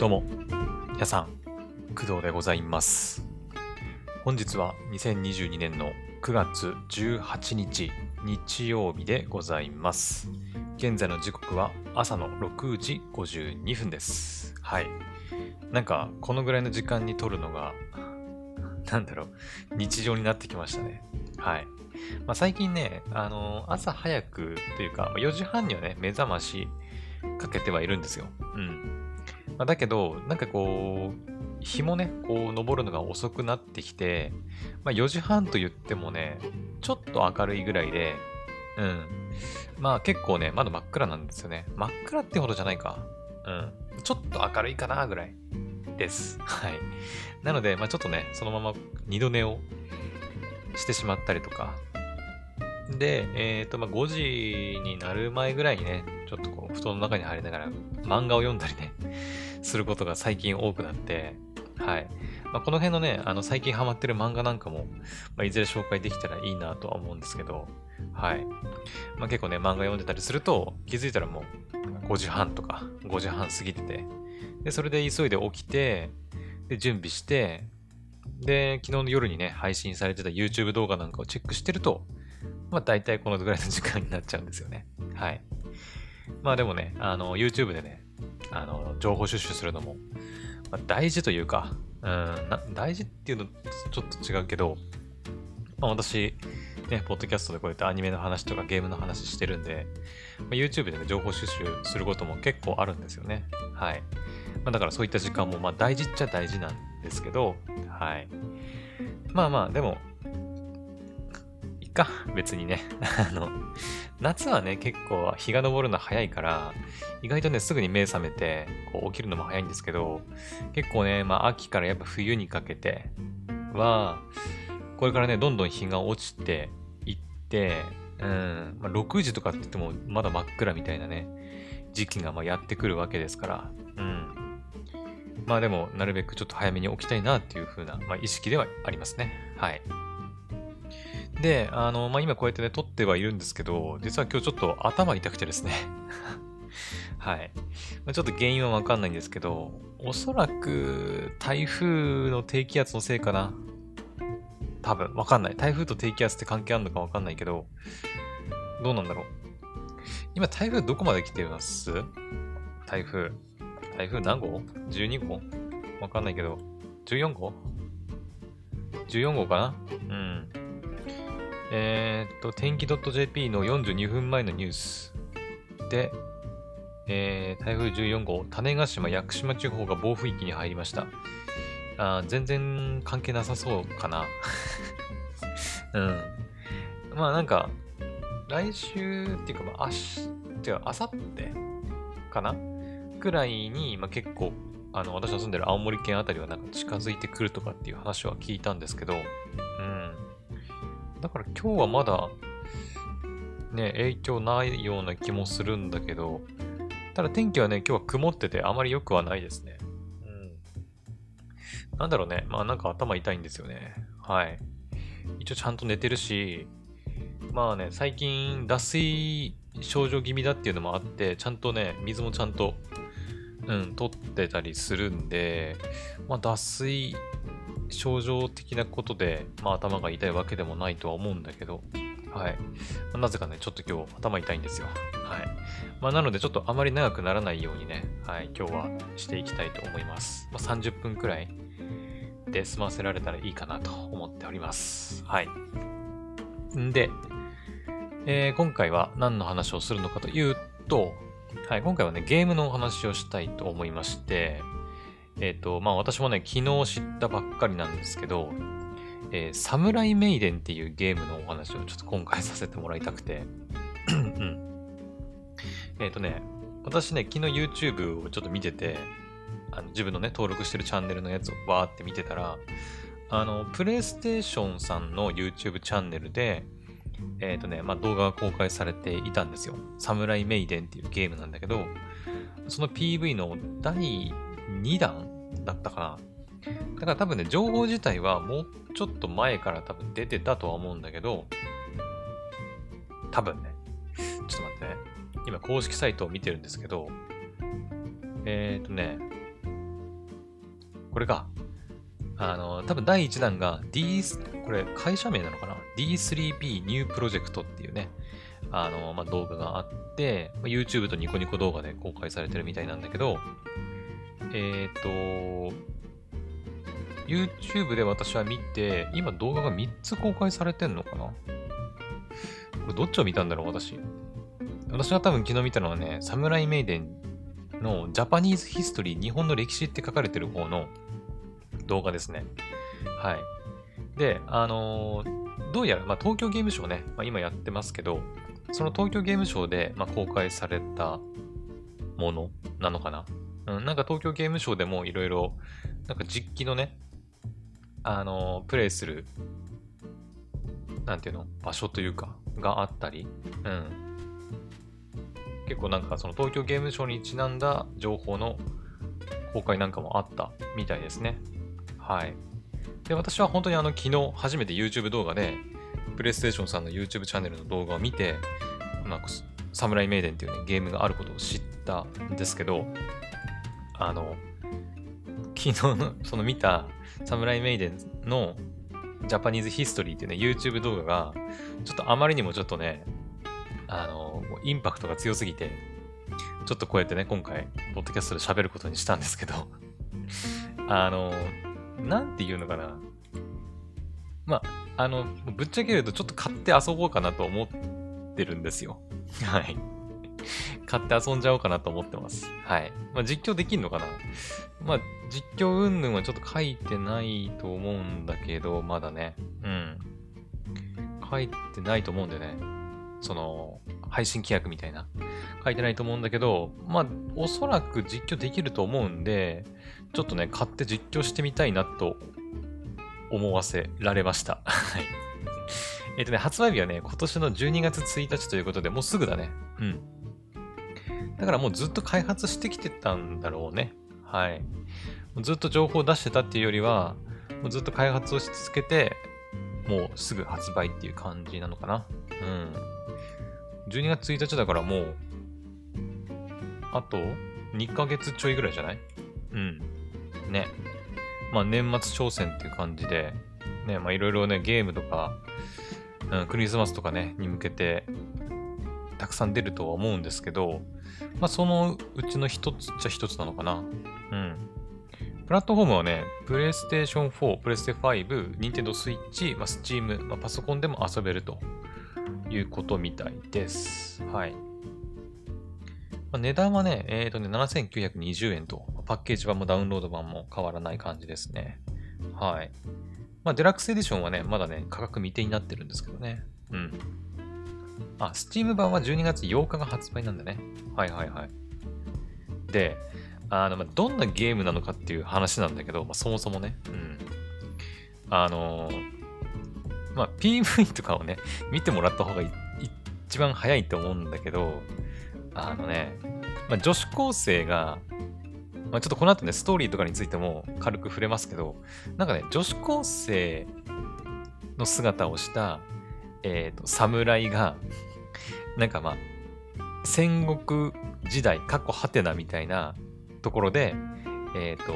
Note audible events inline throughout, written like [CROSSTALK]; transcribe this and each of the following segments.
どうも、皆さん、工藤でございます。本日は2022年の9月18日、日曜日でございます。現在の時刻は朝の6時52分です。はい。なんか、このぐらいの時間に撮るのが、なんだろう、日常になってきましたね。はい。まあ、最近ね、あの朝早くというか、4時半にはね、目覚ましかけてはいるんですよ。うん。まあ、だけど、なんかこう、日もね、こう、昇るのが遅くなってきて、まあ、4時半と言ってもね、ちょっと明るいぐらいで、うん。まあ結構ね、まだ真っ暗なんですよね。真っ暗ってほどじゃないか。うん。ちょっと明るいかなぐらいです。[LAUGHS] はい。なので、まあちょっとね、そのまま二度寝をしてしまったりとか。で、えっ、と、まあ5時になる前ぐらいにね、ちょっとこう、布団の中に入りながら漫画を読んだりね、することが最近多くなって、はい。まあ、この辺のね、あの、最近ハマってる漫画なんかも、まあ、いずれ紹介できたらいいなとは思うんですけど、はい。まあ、結構ね、漫画読んでたりすると、気づいたらもう5時半とか、5時半過ぎてて、で、それで急いで起きて、で、準備して、で、昨日の夜にね、配信されてた YouTube 動画なんかをチェックしてると、まあ、大体このぐらいの時間になっちゃうんですよね。はい。まあでもね、あの、YouTube でね、あの、情報収集するのも、まあ、大事というか、うん、大事っていうのちょっと違うけど、まあ、私、ね、ポッドキャストでこうやってアニメの話とかゲームの話してるんで、まあ、YouTube でね、情報収集することも結構あるんですよね。はい。まあ、だからそういった時間も、まあ大事っちゃ大事なんですけど、はい。まあまあ、でも、っか、別にね。[LAUGHS] あの、夏はね、結構日が昇るの早いから、意外とね、すぐに目覚めて、こう起きるのも早いんですけど、結構ね、まあ秋からやっぱ冬にかけては、これからね、どんどん日が落ちていって、うん、まあ、6時とかって言ってもまだ真っ暗みたいなね、時期がまやってくるわけですから、うん。まあでも、なるべくちょっと早めに起きたいなっていう風な、まあ、意識ではありますね。はい。で、あの、まあ今こうやってね、撮ってはいるんですけど、実は今日ちょっと頭痛くてですね。[LAUGHS] はい。まあ、ちょっと原因はわかんないんですけど、おそらく台風の低気圧のせいかな。多分、わかんない。台風と低気圧って関係あるのかわかんないけど、どうなんだろう。今、台風どこまで来てます？台風。台風何号 ?12 号？わかんないけど、14号 ?14 号かな？うん。えー、っと、天気 .jp の42分前のニュースで、えー、台風14号、種子島、屋久島地方が暴風域に入りました。あ全然関係なさそうかな。[LAUGHS] うん。まあなんか、来週っていうか、まあ、明日、違う、明後日かな？くらいに、まあ、結構、あの、私の住んでる青森県あたりはなんか近づいてくるとかっていう話は聞いたんですけど、うん。だから今日はまだ、ね、影響ないような気もするんだけど、ただ天気はね、今日は曇っててあまり良くはないですね。うん。なんだろうね。まあなんか頭痛いんですよね。はい。一応ちゃんと寝てるし、まあね、最近脱水症状気味だっていうのもあって、ちゃんとね、水もちゃんと、うん、取ってたりするんで、まあ脱水症状的なことで、まあ頭が痛いわけでもないとは思うんだけど、はい。まあなぜかね、ちょっと今日頭痛いんですよ。はい。まあなのでちょっとあまり長くならないようにね、はい、今日はしていきたいと思います。まあ30分くらいで済ませられたらいいかなと思っております。はい。んで、えー今回は何の話をするのかというと、はい、今回はね、ゲームのお話をしたいと思いまして、えっ、と、まあ私もね、昨日知ったばっかりなんですけど、えーサムライメイデンっていうゲームのお話をちょっと今回させてもらいたくて、えっ、とね、私ね、昨日 YouTube をちょっと見てて、あの自分のね、登録してるチャンネルのやつをわーって見てたら、あの、プレイステーションさんの YouTube チャンネルで、えっ、とね、まあ、動画が公開されていたんですよ。サムライメイデンっていうゲームなんだけど、その PV の第2弾だったかな。だから多分ね、情報自体はもうちょっと前から多分出てたとは思うんだけど、多分ね、ちょっと待ってね。今公式サイトを見てるんですけど、えっ、とね、これか。あの、多分第1弾が D、これ会社名なのかな ?D3P New Project っていうね、あの、まあ、動画があって、YouTube とニコニコ動画で公開されてるみたいなんだけど、えっ、ー、と、YouTube で私は見て、今動画が3つ公開されてんのかな？これどっちを見たんだろう、私。私が多分昨日見たのはね、サムライメイデンのジャパニーズヒストリー、日本の歴史って書かれてる方の動画ですね。はい。で、あのー、どうやら、まあ、東京ゲームショウね、まあ、今やってますけど、その東京ゲームショウで、まあ、公開されたものなのかな。うん、なんか東京ゲームショウでもいろいろ、なんか実機のね、あの、プレイする、なんていうの場所というか、があったり、うん。結構なんかその東京ゲームショウにちなんだ情報の公開なんかもあったみたいですね。はい。で、私は本当にあの、昨日初めて YouTube 動画で、プレイステーションさんの YouTube チャンネルの動画を見て、まあ、サムライメイデンっていうね、ゲームがあることを知ったんですけど、あの、昨日の、[LAUGHS] その見たサムライメイデンのジャパニーズヒストリーっていうね、YouTube 動画が、ちょっとあまりにもちょっとね、あの、インパクトが強すぎて、ちょっとこうやってね、今回、ポッドキャストで喋ることにしたんですけど [LAUGHS] あの、なんて言うのかな。まあ、あの、ぶっちゃけるとちょっと買って遊ぼうかなと思ってるんですよ。はい。買って遊んじゃおうかなと思ってます。はい。まあ、実況できんのかな？まあ、実況云々はちょっと書いてないと思うんだけど、まだね。うん。書いてないと思うんでね。その、配信規約みたいな。書いてないと思うんだけど、まあ、おそらく実況できると思うんで、ちょっとね、買って実況してみたいなと思わせられました。はい。えっ、とね、発売日はね、今年の12月1日ということで、もうすぐだね。うん。だからもうずっと開発してきてたんだろうね。はい。ずっと情報を出してたっていうよりは、もうずっと開発をし続けて、もうすぐ発売っていう感じなのかな。うん。12月1日だからもう、あと2ヶ月ちょいぐらいじゃない？うん。ね。まあ年末挑戦っていう感じで、ね、まあいろいろね、ゲームとか、うん、クリスマスとかね、に向けて、たくさん出るとは思うんですけど、まあそのうちの一つっちゃ一つなのかな。うん。プラットフォームはね、プレイステーション4、プレステ5、ニンテンドスイッチ、まあ、スチーム、まあ、パソコンでも遊べるということみたいです。はい。まあ、値段はね、えっ、ー、とね、7920円と、パッケージ版もダウンロード版も変わらない感じですね。はい。まあ、デラックスエディションはね、まだね、価格未定になってるんですけどね。うん。あ、スチーム版は12月8日が発売なんだね。はいはいはい。で、あの、まあ、どんなゲームなのかっていう話なんだけど、まあ、そもそもね。うん。あの、まあ、PV とかをね、見てもらった方が一番早いと思うんだけど、あのね、まあ、女子高生が、まあ、ちょっとこの後ね、ストーリーとかについても軽く触れますけど、なんかね、女子高生の姿をした、えっ、ー、と、侍が、なんかまあ、戦国時代、過去ハテナみたいなところで、えっ、ー、と、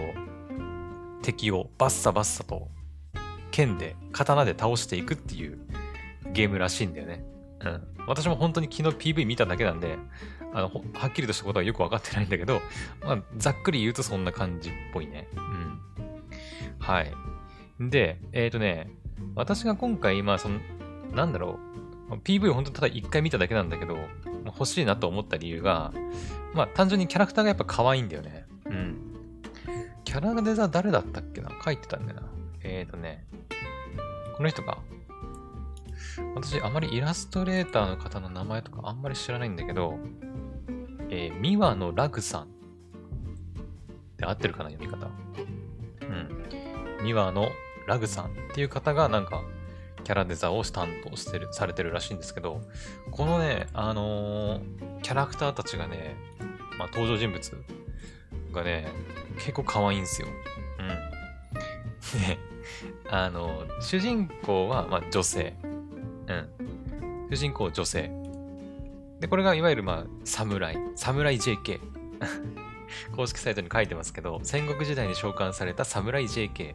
敵をバッサバッサと剣で、刀で倒していくっていうゲームらしいんだよね。うん。私も本当に昨日 PV 見ただけなんで、あの、はっきりとしたことはよくわかってないんだけど、まあ、ざっくり言うとそんな感じっぽいね。うん。はい。で、えっ、ー、とね、私が今回、まあ、その、なんだろう、PV を本当ただ一回見ただけなんだけど、欲しいなと思った理由が、まあ、単純にキャラクターがやっぱ可愛いんだよね。うん。キャラデザ誰だったっけな？書いてたんだよな。えっ、ー、とね、この人か。私、あまりイラストレーターの方の名前とかあんまり知らないんだけど、えー、ミワのラグさん。で合ってるかな読み方。うん。ミワのラグさんっていう方がなんか、キャラデザを担当してる、されてるらしいんですけど、このね、あのー、キャラクターたちがね、まあ、登場人物がね、結構可愛いんですよ。うん。で、あのー、主人公は、まあ、女性。うん。主人公女性。で、これがいわゆるまあ、侍。侍 JK。[LAUGHS] 公式サイトに書いてますけど、戦国時代に召喚された侍 JK。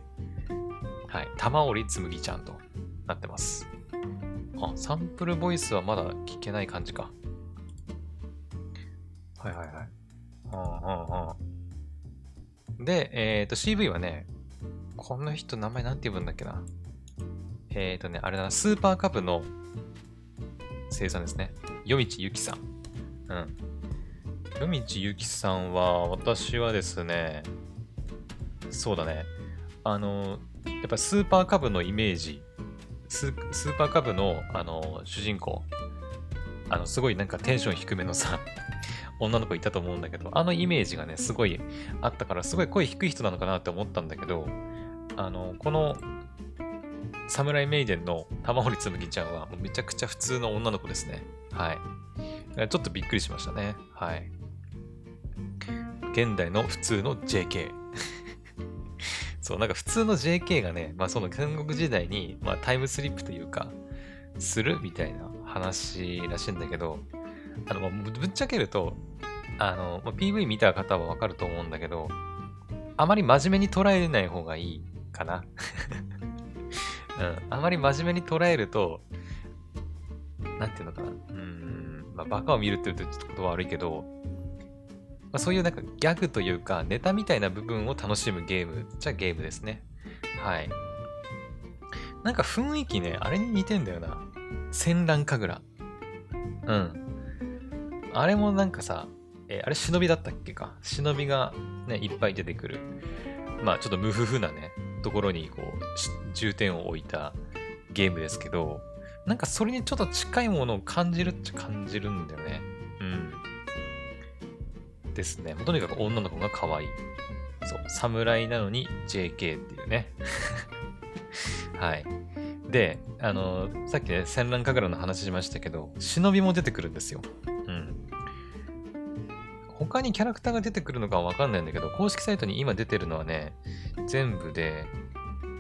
はい。玉織紬ちゃんとなってます。あ、サンプルボイスはまだ聞けない感じか。はいはいはい。はあはあはあ、で、えっ、ー、と CV はね、この人名前なんて呼ぶんだっけな。えっ、ー、とね、あれだな、スーパーカブの生産ですね。夜道ゆきさん。うん。夜道ゆきさんは、私はですね、そうだね。あの、やっぱスーパーカブのイメージ、スーパーカブの、あの、主人公、あの、すごいなんかテンション低めのさ、[LAUGHS] 女の子いたと思うんだけど、あのイメージがね、すごいあったから、すごい声低い人なのかなって思ったんだけど、あの、この、サムライメイデンの玉堀つむぎちゃんは、めちゃくちゃ普通の女の子ですね。はい。ちょっとびっくりしましたね。はい。現代の普通の JK。そう、なんか普通の JK がね、まあその戦国時代に、まあタイムスリップというか、するみたいな話らしいんだけど、あの、ぶっちゃけると、あの、PV 見た方はわかると思うんだけど、あまり真面目に捉えない方がいいかな。[LAUGHS] うん。あまり真面目に捉えると、なんていうのかな。うん。まあ、バカを見るって言うとちょっと言葉悪いけど、まあ、そういうなんかギャグというか、ネタみたいな部分を楽しむゲームじゃゲームですね。はい。なんか雰囲気ね、あれに似てんだよな。戦乱神楽。うん。あれもなんかさ、えー、あれ忍びだったっけか？忍びがね、いっぱい出てくる。まあちょっと無夫婦なね、ところにこう、重点を置いたゲームですけど、なんかそれにちょっと近いものを感じるっちゃ感じるんだよね。ですね。とにかく女の子が可愛い。そう、侍なのに JK っていうね。[LAUGHS] はい。で、あの、さっきね、戦乱神楽の話しましたけど、忍びも出てくるんですよ。うん。他にキャラクターが出てくるのかはわかんないんだけど、公式サイトに今出てるのはね、全部で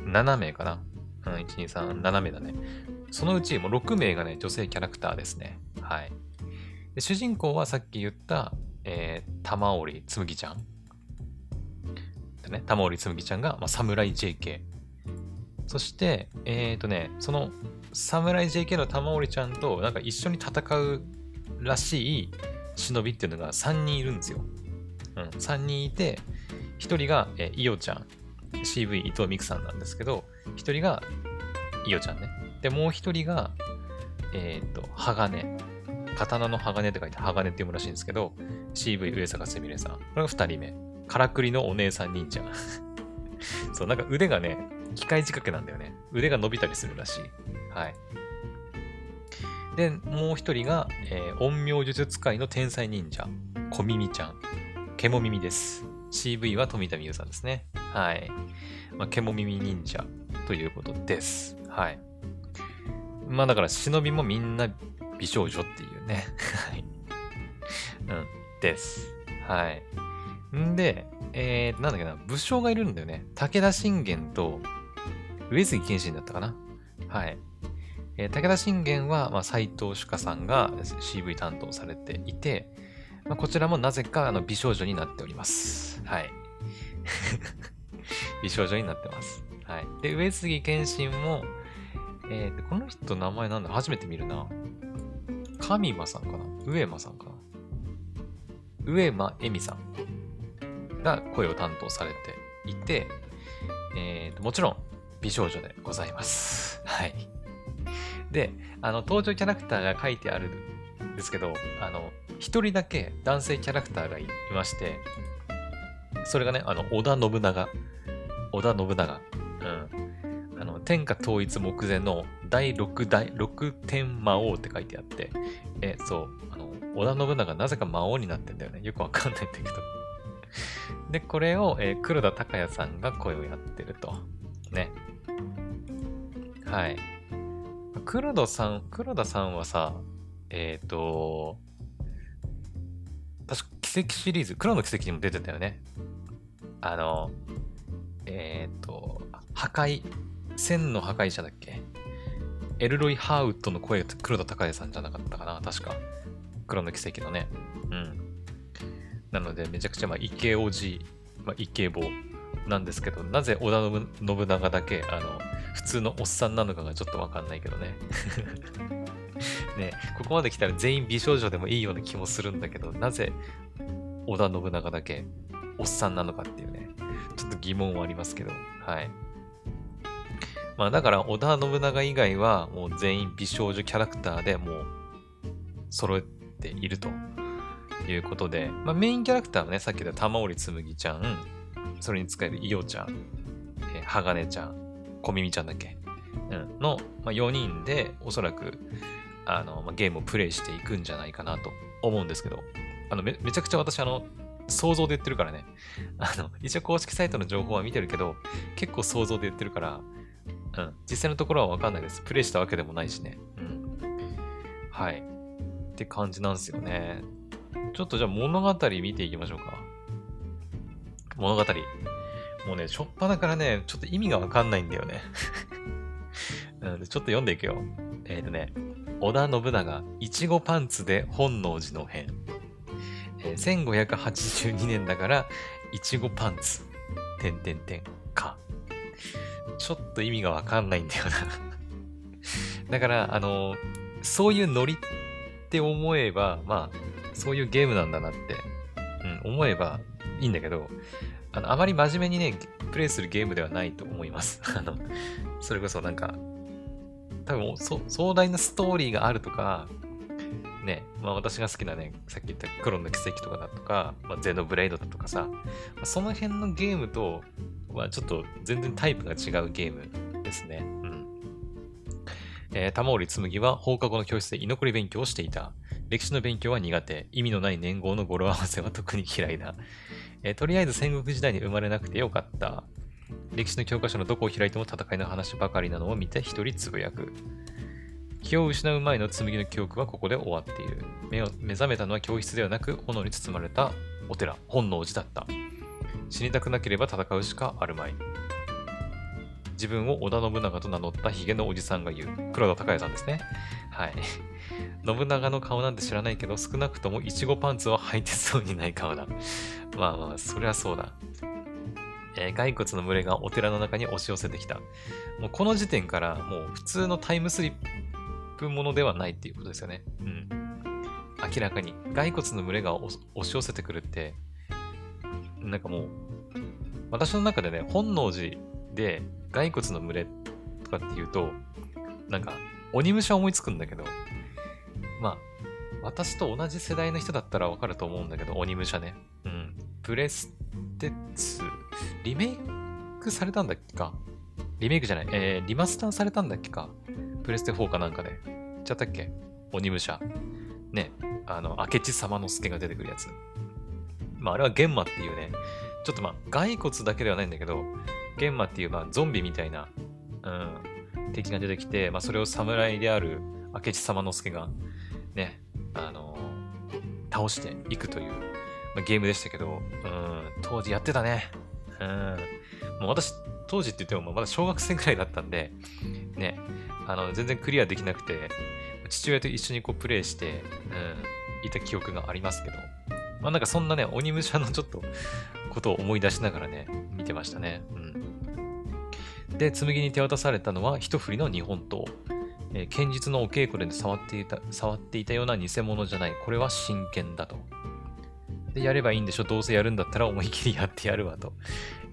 7名かな。うん、1、2、3、7名だね。そのうちもう6名がね、女性キャラクターですね。はい。で主人公はさっき言った、えー、玉織つむぎちゃん？でね、玉織つむぎちゃんが、まあ、侍 JK。そして、えっ、ー、とね、その侍 JK の玉織ちゃんとなんか一緒に戦うらしい忍びっていうのが3人いるんですよ。うん、3人いて、1人が、えー、イオちゃん、CV 伊藤美久さんなんですけど、1人がイオちゃんね。で、もう1人が、えっ、ー、と、鋼。刀の鋼って書いて鋼って読むらしいんですけど、CV 上坂すみれさん。これが2人目。からくりのお姉さん忍者。[LAUGHS] そう、なんか腕がね、機械仕掛けなんだよね。腕が伸びたりするらしい。はい。で、もう一人が、えー、陰陽術使いの天才忍者、小耳ちゃん。ケモ耳です。CV は富田美優さんですね。はい。まあ、ケモ耳忍者ということです。はい。まあだから忍びもみんな美少女っていうね。はい。うん。です。はい。んで、えー、なんだっけな、武将がいるんだよね。武田信玄と上杉謙信だったかな。はい。えー、武田信玄は、まあ、斎藤主香さんが CV 担当されていて、まあ、こちらもなぜかあの美少女になっております。はい。[LAUGHS] 美少女になってます。はい。で、上杉謙信も、えー、この人名前なんだ初めて見るな。神間さんかな？上間さんかな？上間恵美さんが声を担当されていて、えーと、もちろん美少女でございます。[LAUGHS] はい。で、あの、登場キャラクターが書いてあるんですけど、あの、一人だけ男性キャラクターがいまして、それがね、あの、織田信長。織田信長。天下統一目前の第6代、6天魔王って書いてあって、え、そう、あの、織田信長なぜか魔王になってんだよね。よくわかんないんだけど。[LAUGHS] で、これを、えー、黒田孝也さんが声をやってると。ね。はい。黒田さん、黒田さんはさ、えっ、ー、と、確か奇跡シリーズ、黒の奇跡にも出てたよね。あの、えっ、ー、と、破壊、千の破壊者だっけ？エルロイ・ハーウッドの声、黒田孝也さんじゃなかったかな？確か。黒の奇跡のね。うん。なので、めちゃくちゃ、まあ、イケオジ、まあ、イケボなんですけど、なぜ織田信長だけ、あの、普通のおっさんなのかがちょっとわかんないけどね。[LAUGHS] ね、ここまで来たら全員美少女でもいいような気もするんだけど、なぜ織田信長だけおっさんなのかっていうね、ちょっと疑問はありますけど、はい。まあだから織田信長以外はもう全員美少女キャラクターでもう揃っているということで、まあメインキャラクターはね、さっき言った玉織紬ちゃん、それに使える伊代ちゃん、えー、鋼ちゃん、小耳ちゃんだっけ、うん、の、まあ、4人でおそらくあの、まあ、ゲームをプレイしていくんじゃないかなと思うんですけど、あのめめちゃくちゃ私あの想像で言ってるからね。あの、一応公式サイトの情報は見てるけど、結構想像で言ってるから、うん、実際のところはわかんないです。プレイしたわけでもないしね。うん。はい。って感じなんですよね。ちょっとじゃあ物語見ていきましょうか。物語。もうね、しょっぱなからね、ちょっと意味がわかんないんだよね。[LAUGHS] うん、ちょっと読んでいくよ。えっ、ー、とね、織田信長、いちごパンツで本能寺の変。えー、1582年だから、いちごパンツ、てんてんてん、か。ちょっと意味がわかんないんだよな [LAUGHS] だから、あの、そういうノリって思えば、まあ、そういうゲームなんだなって、うん、思えばいいんだけど、あの、あまり真面目にね、プレイするゲームではないと思います。[LAUGHS] あの、それこそなんか、多分壮大なストーリーがあるとか、ね、まあ私が好きなね、さっき言った黒の奇跡とかだとか、まあ、ゼノブレイドだとかさ、その辺のゲームとはちょっと全然タイプが違うゲームですね。うん。えー、玉織紬は放課後の教室で居残り勉強をしていた。歴史の勉強は苦手。意味のない年号の語呂合わせは特に嫌いだ。[LAUGHS] えー、とりあえず戦国時代に生まれなくてよかった。歴史の教科書のどこを開いても戦いの話ばかりなのを見て一人つぶやく。気を失う前の紬の記憶はここで終わっている。目を目覚めたのは教室ではなく炎に包まれたお寺、本能寺だった。死にたくなければ戦うしかあるまい。自分を織田信長と名乗ったヒゲのおじさんが言う。黒田孝也さんですね。はい。[LAUGHS] 信長の顔なんて知らないけど、少なくともイチゴパンツは履いてそうにない顔だ。まあまあ、そりゃそうだ。えー、骸骨の群れがお寺の中に押し寄せてきた。もうこの時点からもう普通のタイムスリップものではないっていうことですよね。うん。明らかに骸骨の群れが押し寄せてくるって、なんかもう、私の中でね、本能寺で骸骨の群れとかっていうと、なんか鬼武者思いつくんだけど、まあ、私と同じ世代の人だったらわかると思うんだけど、鬼武者ね。うん。プレステ2、リメイクされたんだっけか？リメイクじゃない、えー、リマスターされたんだっけか？プレステ4かなんかで。ちゃったっけ？鬼武者。ね、あの、明智様之助が出てくるやつ。まあ、あれは玄馬っていうね、ちょっとまあ、骸骨だけではないんだけど、玄馬っていうまあ、ゾンビみたいな、うん、敵が出てきて、まあ、それを侍である明智様之助が、ね、あのー、倒していくという、まあ、ゲームでしたけど、うん、当時やってたね。うん。もう私、当時って言ってもまだ小学生くらいだったんで、ね、あの、全然クリアできなくて、父親と一緒にこうプレイして、うん、いた記憶がありますけど、まあなんかそんなね、鬼武者のちょっとことを思い出しながらね、見てましたね。うん。で、紬に手渡されたのは一振りの日本刀。えー、剣術のお稽古で触っていた、触っていたような偽物じゃない。これは真剣だと。で、やればいいんでしょ。どうせやるんだったら思い切りやってやるわと。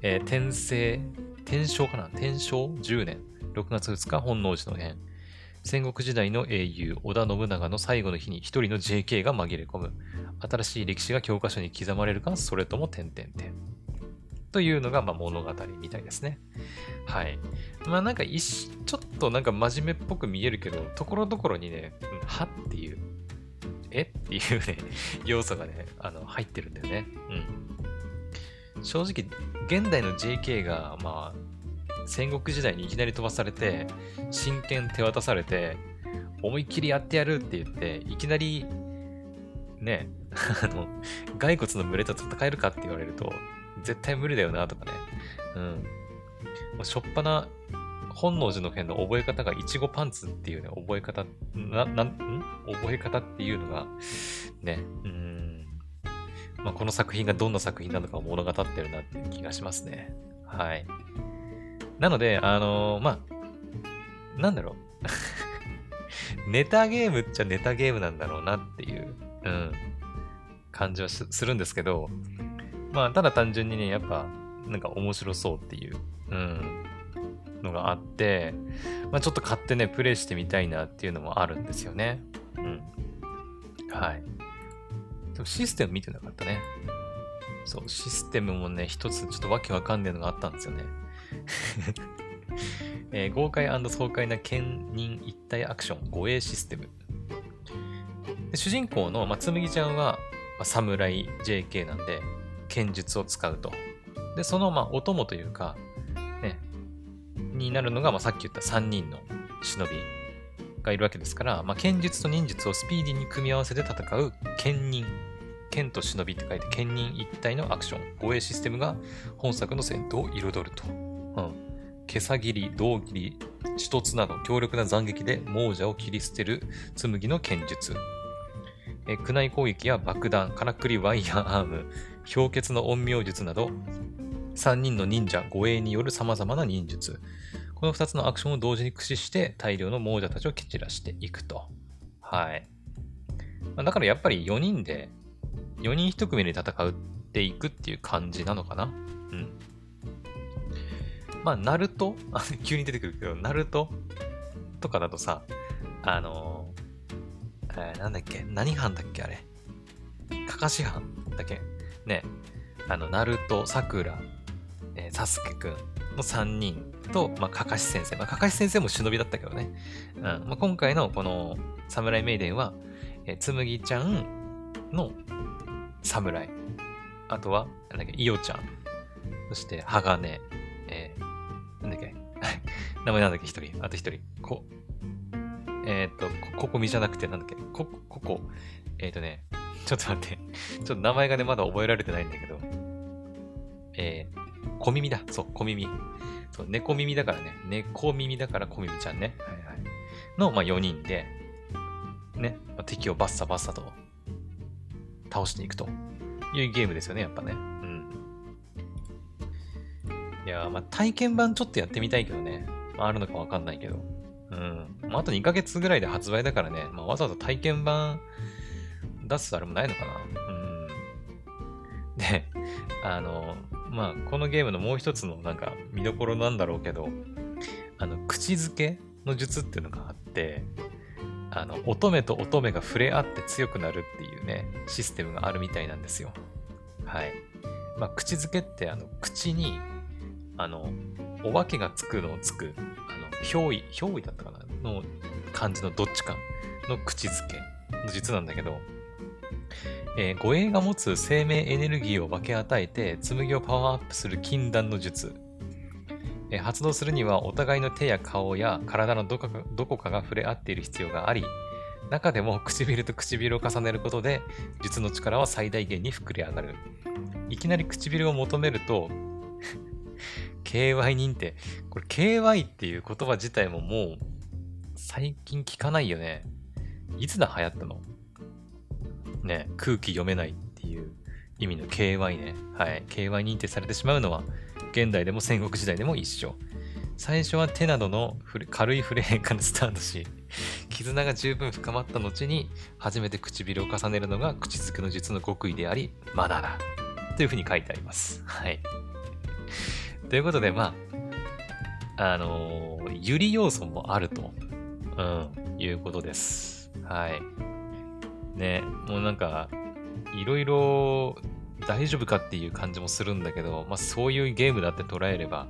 えー、転生、転生かな？転生？10年。6月2日、本能寺の変。戦国時代の英雄、織田信長の最後の日に一人の JK が紛れ込む。新しい歴史が教科書に刻まれるか、それとも点々点。というのが、ま、物語みたいですね。はい。まあなんかちょっとなんか真面目っぽく見えるけど、ところどころにね、はっていう、えっていうね、[LAUGHS] 要素がね、あの、入ってるんだよね。うん。正直、現代の JK が、まあ、戦国時代にいきなり飛ばされて、真剣手渡されて、思いっきりやってやるって言って、いきなり、ね、[LAUGHS] あの、骸骨の群れと戦えるかって言われると、絶対無理だよなとかね。うん。しょっぱな、本能寺の変の覚え方がいちごパンツっていうね、覚え方、な、なん、覚え方っていうのが、ね、うん。まあ、この作品がどんな作品なのかを物語ってるなっていう気がしますね。はい。なので、あのー、まあ、なんだろう。[LAUGHS] ネタゲームっちゃネタゲームなんだろうなっていう、うん、感じはするんですけど、まあ、ただ単純にね、やっぱ、なんか面白そうっていう、うん、のがあって、まあ、ちょっと買ってね、プレイしてみたいなっていうのもあるんですよね。うん。はい。でもシステム見てなかったね。そう、システムもね、一つちょっとわけわかんねえのがあったんですよね。えー、豪快爽快な兼任一体アクション護衛システム。で主人公の、まあ、つむぎちゃんは、まあ、侍 JK なんで、剣術を使うと。で、その、まあ、お供というか、ね、になるのが、まあ、さっき言った3人の忍びがいるわけですから、まあ、剣術と忍術をスピーディーに組み合わせて戦う剣人。剣と忍びって書いて剣人一体のアクション、護衛システムが本作の戦闘を彩ると。うん。毛さ切り、胴切り、一つなど強力な斬撃で亡者を切り捨てる紬の剣術。え区内攻撃や爆弾、からくりワイヤーアーム、氷結の陰陽術など、3人の忍者護衛による様々な忍術。この2つのアクションを同時に駆使して大量の亡者たちを蹴散らしていくと。はい。だからやっぱり4人で、4人1組で戦っていくっていう感じなのかな。うん。まあ、ナルト？[LAUGHS] 急に出てくるけど、ナルト？とかだとさ、あのー、えー、なんだっけ？何班だっけ？あれ。かかし班だっけ？ね。あの、ナルト、サクラ、えー、サスケくんの3人と、まあ、かかし先生。まあ、かかし先生も忍びだったけどね。うん。まあ、今回のこの、サムライメイデンは、えー、つむぎちゃんの侍。あとは、なんだっけ、いおちゃん。そして、鋼。名前なんだっけ、一人。あと一人。こ、えっ、ー、と、ここみじゃなくて、なんだっけ？こ、ここ。えっ、とね、ちょっと待って。ちょっと名前がね、まだ覚えられてないんだけど。えー、小耳だ。そう、小耳。そう、猫耳だからね。猫耳だから小耳ちゃんね。はいはい。の、まあ、4人で、ね、まあ、敵をバッサバッサと倒していくというゲームですよね、やっぱね。いやまあ、体験版ちょっとやってみたいけどね。まあ、あるのかわかんないけど。うん。まあ、あと2ヶ月ぐらいで発売だからね。まあ、わざわざ体験版出すあれもないのかな。うん。で、あの、まあ、このゲームのもう一つのなんか見どころなんだろうけど、あの、口づけの術っていうのがあって、あの、乙女と乙女が触れ合って強くなるっていうね、システムがあるみたいなんですよ。はい。まあ、口づけって、あの、口に、あの、お化けがつくのをつく、あの、憑依、憑依だったかなの感じのどっちかの口づけの術なんだけど、えー、護衛が持つ生命エネルギーを分け与えて、紬をパワーアップする禁断の術。えー、発動するにはお互いの手や顔や体のどこかが触れ合っている必要があり、中でも唇と唇を重ねることで、術の力は最大限に膨れ上がる。いきなり唇を求めると、KY 認定。これ KY っていう言葉自体ももう最近聞かないよね。いつだ流行ったの？ね、空気読めないっていう意味の KY ね。はい。KY 認定されてしまうのは、現代でも戦国時代でも一緒。最初は手などの軽い触れ変からスタートし、[LAUGHS] 絆が十分深まった後に、初めて唇を重ねるのが口づけの術の極意であり、マナだ。というふうに書いてあります。はい。ということで、まあ、あのー、ゆり要素もあると、うん、いうことです。はい。ね、もうなんか、いろいろ大丈夫かっていう感じもするんだけど、まあそういうゲームだって捉えれば、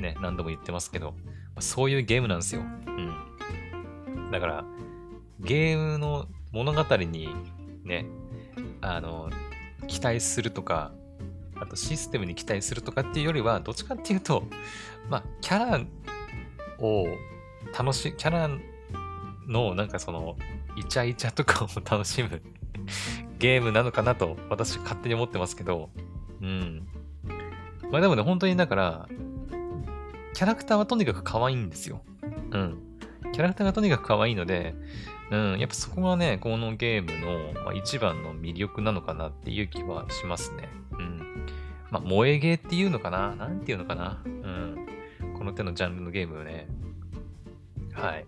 ね、何度も言ってますけど、まあ、そういうゲームなんですよ。うん。だから、ゲームの物語にね、あの、期待するとか、あとシステムに期待するとかっていうよりは、どっちかっていうと、まあ、キャラを楽し、キャラのなんかそのイチャイチャとかを楽しむ [LAUGHS] ゲームなのかなと私勝手に思ってますけど、うん。まあでもね、本当にだから、キャラクターはとにかく可愛いんですよ。うん。キャラクターがとにかく可愛いので、うん、やっぱそこがね、このゲームの、まあ、一番の魅力なのかなっていう気はしますね。うん。まあ、萌えゲーっていうのかな？なんていうのかな？うん。この手のジャンルのゲームね。はい。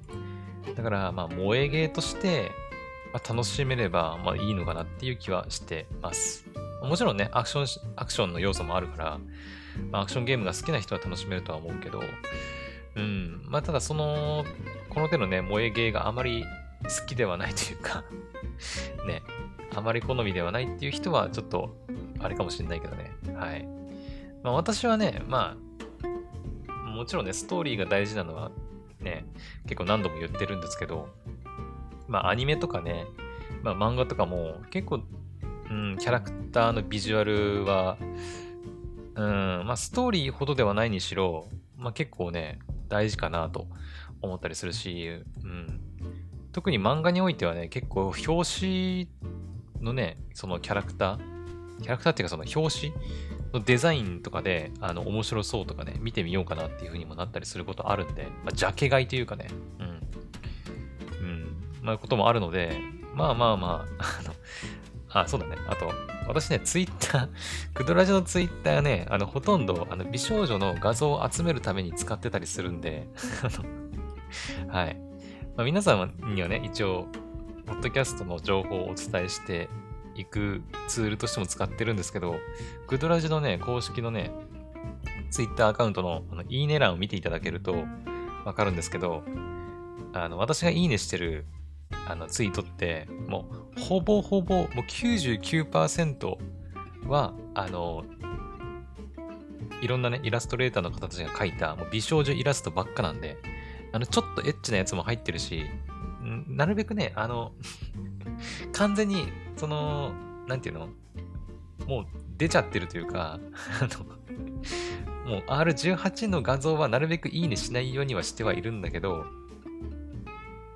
だから、まあ、萌えゲーとして、まあ、楽しめれば、まあ、いいのかなっていう気はしてます。もちろんね、アクション、アクションの要素もあるから、まあ、アクションゲームが好きな人は楽しめるとは思うけど、うん。まあ、ただその、この手のね、萌えゲーがあまり好きではないというか [LAUGHS] ね、あまり好みではないっていう人はちょっと、あれかもしれないけどね。はい。まあ私はね、まあ、もちろんね、ストーリーが大事なのはね、結構何度も言ってるんですけど、まあアニメとかね、まあ漫画とかも結構、うん、キャラクターのビジュアルは、うん、まあストーリーほどではないにしろ、まあ結構ね、大事かなと思ったりするし、うん。特に漫画においてはね、結構表紙のね、そのキャラクター、キャラクターっていうかその表紙のデザインとかで、あの、面白そうとかね、見てみようかなっていう風にもなったりすることあるんで、まあ、ジャケ買いというかね、うん。うん。まあ、こともあるので、まあまあまあ、あの、あ、そうだね。あと、私ね、ツイッター、[LAUGHS] クドラジのツイッターね、あの、ほとんど、あの、美少女の画像を集めるために使ってたりするんで、[LAUGHS] あの、はい。まあ、皆さんにはね、一応、ポッドキャストの情報をお伝えしていくツールとしても使ってるんですけど、グドラジのね、公式のね、ツイッターアカウントのあのいいね欄を見ていただけるとわかるんですけど、あの、私がいいねしてるあのツイートって、もう、ほぼほぼ、もう99%は、あの、いろんなね、イラストレーターの方たちが描いた、もう美少女イラストばっかなんで、あの、ちょっとエッチなやつも入ってるし、なるべくね、あの [LAUGHS] 完全に、その、なんていうの？もう出ちゃってるというか、あの、もう R18 の画像はなるべくいいねしないようにはしてはいるんだけど、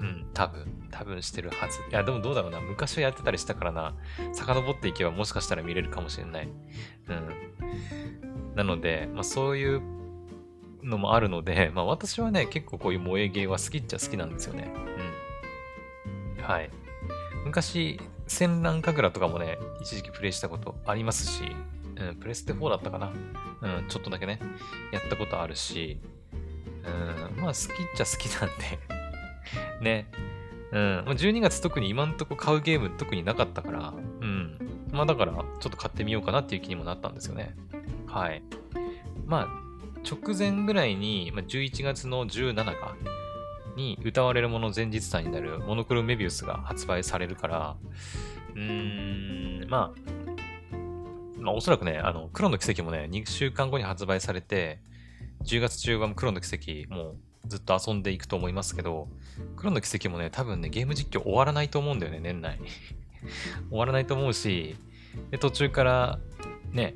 うん、多分、多分してるはず。いや、でもどうだろうな。昔はやってたりしたからな。遡っていけばもしかしたら見れるかもしれない。うん。なので、まあそういうのもあるので、まあ私はね、結構こういう萌え芸は好きっちゃ好きなんですよね。うん。はい。昔、戦乱神楽とかもね、一時期プレイしたことありますし、うん、プレステ4だったかな。うん、ちょっとだけね、やったことあるし、うん、まあ好きっちゃ好きなんで [LAUGHS] ね。うん、12月特に今んとこ買うゲーム特になかったから、うん。まあだから、ちょっと買ってみようかなっていう気にもなったんですよね。はい。まあ、直前ぐらいに、まあ、11月の17か、に歌われるもの前日祭になるモノクロメビウスが発売されるから、うーん、まあ、まあ、おそらくね、あの、黒の奇跡もね、2週間後に発売されて、10月中盤黒の奇跡もうずっと遊んでいくと思いますけど、黒の奇跡もね、多分ね、ゲーム実況終わらないと思うんだよね、年内。[LAUGHS] 終わらないと思うし、で、途中から、ね、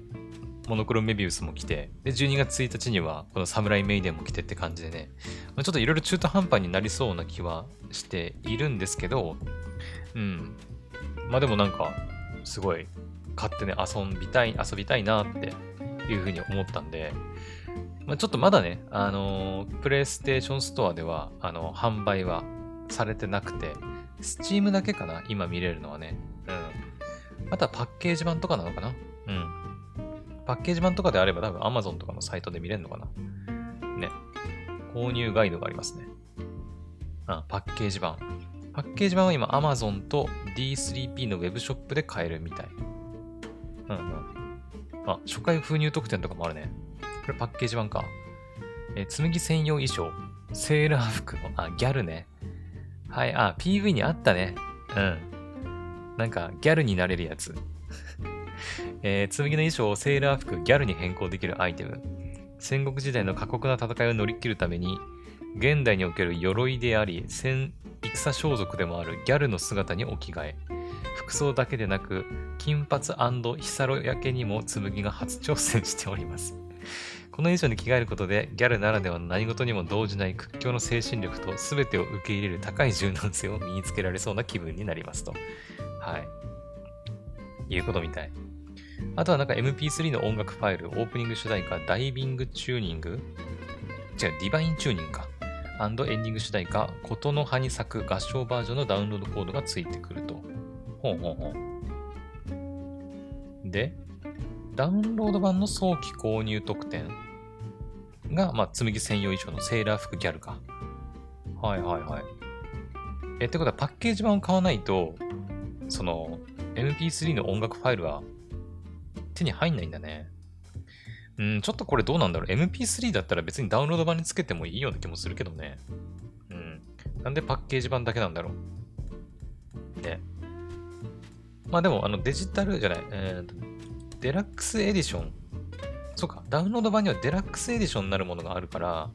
モノクロメビウスも来て、で、12月1日には、このサムライメイデンも来てって感じでね、まあ、ちょっといろいろ中途半端になりそうな気はしているんですけど、うん。まあでもなんか、すごい、買ってね、遊びたい、遊びたいなっていうふうに思ったんで、まあ、ちょっとまだね、あのー、プレイステーションストアでは、あの、販売はされてなくて、スチームだけかな今見れるのはね。うん。あとはパッケージ版とかなのかなうん。パッケージ版とかであれば多分 Amazon とかのサイトで見れるのかなね。購入ガイドがありますね。あ、パッケージ版。パッケージ版は今 Amazon と D3P のウェブショップで買えるみたい。うんうん。あ、初回封入特典とかもあるね。これパッケージ版か。え紬専用衣装。セーラー服の、あ、ギャルね。はい、あ、PV にあったね。うん。なんか、ギャルになれるやつ。えー、紬の衣装をセーラー服、ギャルに変更できるアイテム。戦国時代の過酷な戦いを乗り切るために、現代における鎧であり、戦、戦装束でもあるギャルの姿に置き換え、服装だけでなく、金髪ヒサロ焼けにも紬が初挑戦しております。この衣装に着替えることで、ギャルならではの何事にも動じない屈強の精神力と全てを受け入れる高い柔軟性を身につけられそうな気分になりますと。はい。いうことみたい。あとはなんか MP3 の音楽ファイル、オープニング主題歌、ダイビングチューニング？違う、ディバインチューニングか。エンディング主題歌、ことの葉に咲く合唱バージョンのダウンロードコードがついてくると。ほうほうほう。で、ダウンロード版の早期購入特典が、まあ、紬専用衣装のセーラー服ギャルか。はいはいはい。え、ってことはパッケージ版を買わないと、その、MP3 の音楽ファイルは手に入んないんだね。うん、ちょっとこれどうなんだろう。MP3 だったら別にダウンロード版につけてもいいような気もするけどね。うん。なんでパッケージ版だけなんだろう。ね。まあでも、あのデジタルじゃない、えー、デラックスエディション。そうか、ダウンロード版にはデラックスエディションになるものがあるから、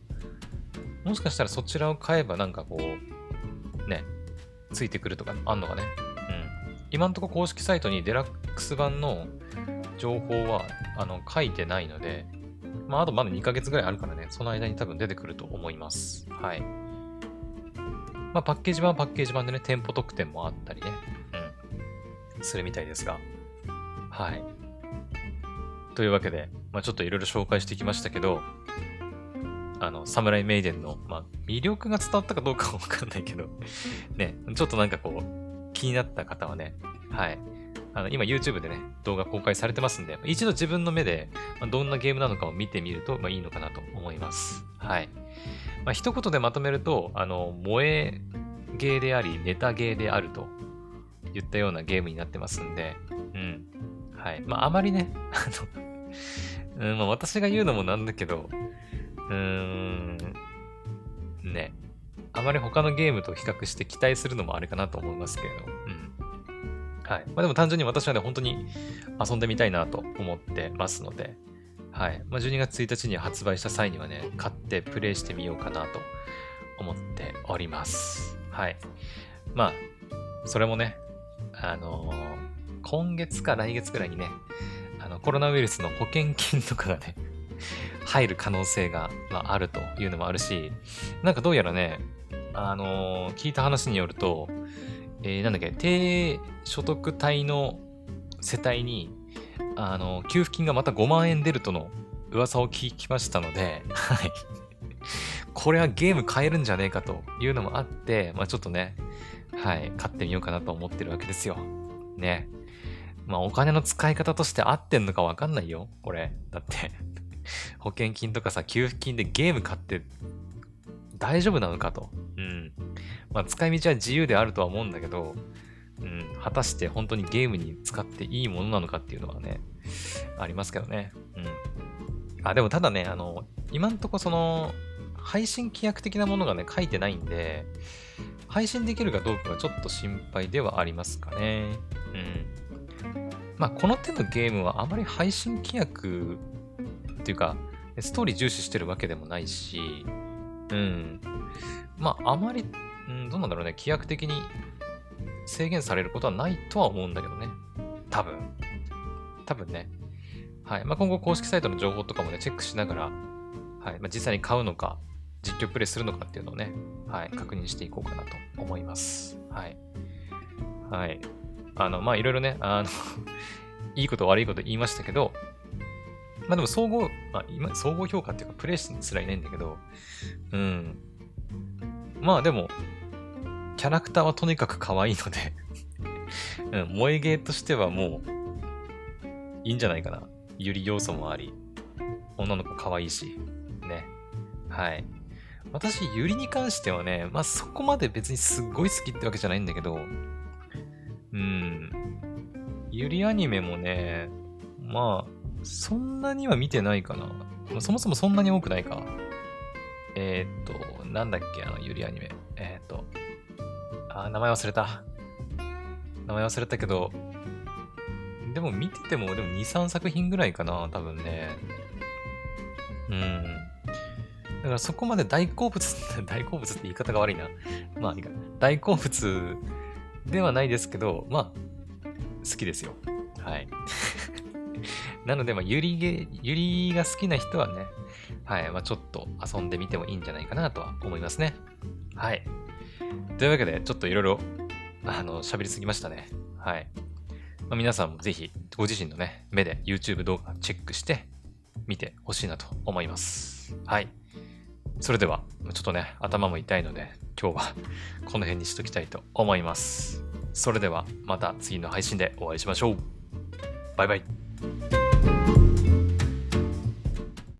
もしかしたらそちらを買えばなんかこう、ね、ついてくるとかあんのかね。うん。今んとこ公式サイトにデラックス版の情報はあの書いてないので、まあ、あとまだ2ヶ月ぐらいあるからね、その間に多分出てくると思います。はい。まあ、パッケージ版はパッケージ版でね、店舗特典もあったりね、うん、するみたいですが。はい。というわけで、まあ、ちょっといろいろ紹介してきましたけど、あの、サムライメイデンの、まあ、魅力が伝わったかどうかはわかんないけどね、ちょっとなんかこう、気になった方はね、はい。あの、今 YouTube でね、動画公開されてますんで、一度自分の目で、まどんなゲームなのかを見てみると、まあ、いいのかなと思います。はい。まあ、一言でまとめると、あの、萌えゲーであり、ネタゲーであると言ったようなゲームになってますんで、うん。はい。まあ、あまりね、[LAUGHS] あの、うん、まあ、私が言うのもなんだけど、うーん、ね。あまり他のゲームと比較して期待するのもあれかなと思いますけれど、うん。はい。まあでも単純に私はね、本当に遊んでみたいなと思ってますので、はい。まあ、12月1日に発売した際にはね、買ってプレイしてみようかなと思っております。はい。まあ、それもね、あのー、今月か来月くらいにね、あのコロナウイルスの保険金とかがね、[LAUGHS] 入る可能性が、まあ、あるというのもあるし、なんかどうやらね、あのー、聞いた話によると、えー、なんだっけ、低所得帯の世帯に、あの、給付金がまた5万円出るとの噂を聞きましたので、はい。[LAUGHS] これはゲーム買えるんじゃねえかというのもあって、まあちょっとね、はい、買ってみようかなと思ってるわけですよ。ね。まあお金の使い方として合ってんのかわかんないよ、これ。だって [LAUGHS] 保険金とかさ、給付金でゲーム買って大丈夫なのかと。うん。まあ、使い道は自由であるとは思うんだけど、うん、果たして本当にゲームに使っていいものなのかっていうのはね、ありますけどね。うん。あ、でもただね、あの、今んとこその、配信規約的なものがね、書いてないんで、配信できるかどうかがちょっと心配ではありますかね。うん。まあ、この手のゲームはあまり配信規約っていうか、ストーリー重視してるわけでもないし、うん。まあ、あまりうん、どうなんだろうね。規約的に制限されることはないとは思うんだけどね。多分。多分ね。はい。まあ、今後公式サイトの情報とかもね、チェックしながら、はい。まあ、実際に買うのか、実況プレイするのかっていうのをね、はい。確認していこうかなと思います。はい。はい。あの、まあ、いろいろね、あの [LAUGHS] いいこと悪いこと言いましたけど、まあでも総合、まあ今、総合評価っていうか、プレイすらいないんだけど、うん。まあでも、キャラクターはとにかく可愛いので [LAUGHS] うん、萌えゲーとしてはもう、いいんじゃないかな。ゆり要素もあり、女の子可愛いし、ね。はい。私、ゆりに関してはね、まあそこまで別にすっごい好きってわけじゃないんだけど、うん。ゆりアニメもね、まあ、そんなには見てないかな。そもそもそんなに多くないか。えー、っと、なんだっけ、あの、ゆりアニメ。えー、っと、あ、名前忘れた。名前忘れたけど、でも見てても、でも2、3作品ぐらいかな、多分ね。うん。だからそこまで大好物、[LAUGHS] 大好物って言い方が悪いな。まあいいか。大好物ではないですけど、まあ、好きですよ。はい。なので、まあ、ゆりげ、ゆりが好きな人はね、はい、まあ、ちょっと遊んでみてもいいんじゃないかなとは思いますね。はい。というわけで、ちょっといろいろ、あの、喋りすぎましたね。はい。まあ、皆さんもぜひ、ご自身のね、目で YouTube 動画チェックして、見てほしいなと思います。はい。それでは、ちょっとね、頭も痛いので、今日は [LAUGHS] この辺にしときたいと思います。それでは、また次の配信でお会いしましょう。バイバイ。